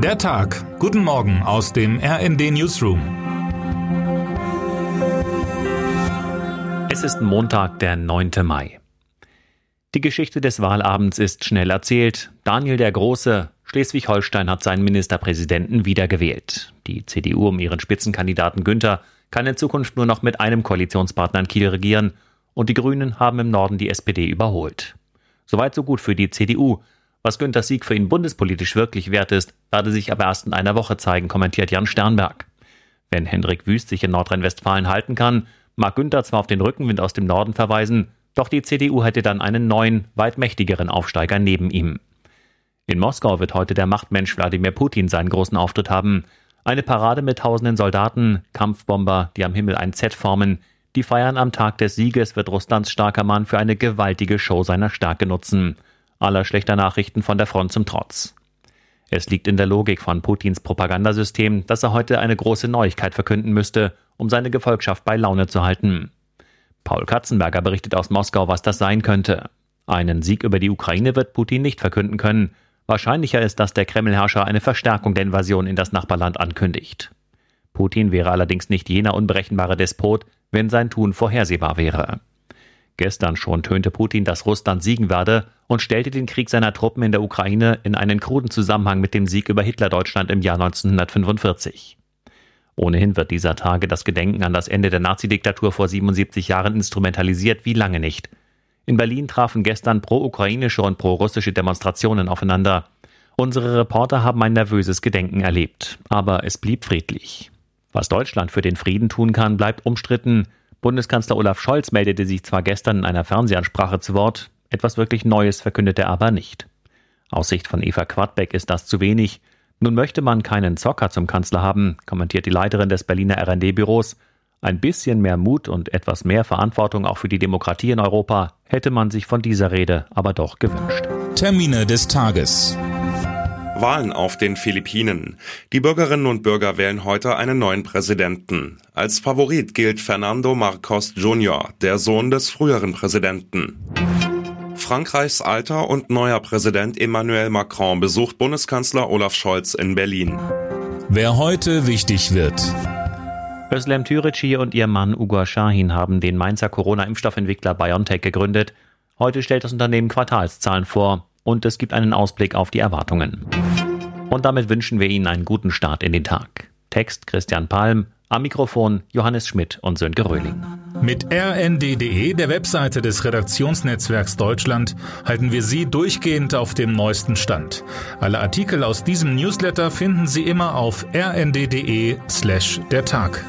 Der Tag. Guten Morgen aus dem RND Newsroom. Es ist Montag, der 9. Mai. Die Geschichte des Wahlabends ist schnell erzählt. Daniel der Große, Schleswig-Holstein hat seinen Ministerpräsidenten wiedergewählt. Die CDU um ihren Spitzenkandidaten Günther kann in Zukunft nur noch mit einem Koalitionspartner in Kiel regieren und die Grünen haben im Norden die SPD überholt. Soweit so gut für die CDU. Was Günthers Sieg für ihn bundespolitisch wirklich wert ist, werde sich aber erst in einer Woche zeigen, kommentiert Jan Sternberg. Wenn Hendrik Wüst sich in Nordrhein-Westfalen halten kann, mag Günther zwar auf den Rückenwind aus dem Norden verweisen, doch die CDU hätte dann einen neuen, weit mächtigeren Aufsteiger neben ihm. In Moskau wird heute der Machtmensch Wladimir Putin seinen großen Auftritt haben. Eine Parade mit tausenden Soldaten, Kampfbomber, die am Himmel ein Z formen. Die Feiern am Tag des Sieges wird Russlands starker Mann für eine gewaltige Show seiner Stärke nutzen aller schlechter Nachrichten von der Front zum Trotz. Es liegt in der Logik von Putins Propagandasystem, dass er heute eine große Neuigkeit verkünden müsste, um seine Gefolgschaft bei Laune zu halten. Paul Katzenberger berichtet aus Moskau, was das sein könnte. Einen Sieg über die Ukraine wird Putin nicht verkünden können. Wahrscheinlicher ist, dass der Kremlherrscher eine Verstärkung der Invasion in das Nachbarland ankündigt. Putin wäre allerdings nicht jener unberechenbare Despot, wenn sein Tun vorhersehbar wäre. Gestern schon tönte Putin, dass Russland siegen werde und stellte den Krieg seiner Truppen in der Ukraine in einen kruden Zusammenhang mit dem Sieg über Hitlerdeutschland im Jahr 1945. Ohnehin wird dieser Tage das Gedenken an das Ende der Nazidiktatur vor 77 Jahren instrumentalisiert wie lange nicht. In Berlin trafen gestern pro-ukrainische und pro-russische Demonstrationen aufeinander. Unsere Reporter haben ein nervöses Gedenken erlebt, aber es blieb friedlich. Was Deutschland für den Frieden tun kann, bleibt umstritten. Bundeskanzler Olaf Scholz meldete sich zwar gestern in einer Fernsehansprache zu Wort, etwas wirklich Neues verkündete er aber nicht. Aus Sicht von Eva Quadbeck ist das zu wenig. Nun möchte man keinen Zocker zum Kanzler haben, kommentiert die Leiterin des Berliner RD-Büros. Ein bisschen mehr Mut und etwas mehr Verantwortung auch für die Demokratie in Europa hätte man sich von dieser Rede aber doch gewünscht. Termine des Tages. Wahlen auf den Philippinen. Die Bürgerinnen und Bürger wählen heute einen neuen Präsidenten. Als Favorit gilt Fernando Marcos Jr., der Sohn des früheren Präsidenten. Frankreichs alter und neuer Präsident Emmanuel Macron besucht Bundeskanzler Olaf Scholz in Berlin. Wer heute wichtig wird. Özlem Türeci und ihr Mann Ugo Shahin haben den Mainzer Corona-Impfstoffentwickler BioNTech gegründet. Heute stellt das Unternehmen Quartalszahlen vor und es gibt einen Ausblick auf die Erwartungen. Und damit wünschen wir Ihnen einen guten Start in den Tag. Text Christian Palm, am Mikrofon Johannes Schmidt und Sönke Röhling. Mit rnd.de, der Webseite des Redaktionsnetzwerks Deutschland, halten wir Sie durchgehend auf dem neuesten Stand. Alle Artikel aus diesem Newsletter finden Sie immer auf rnd.de slash der Tag.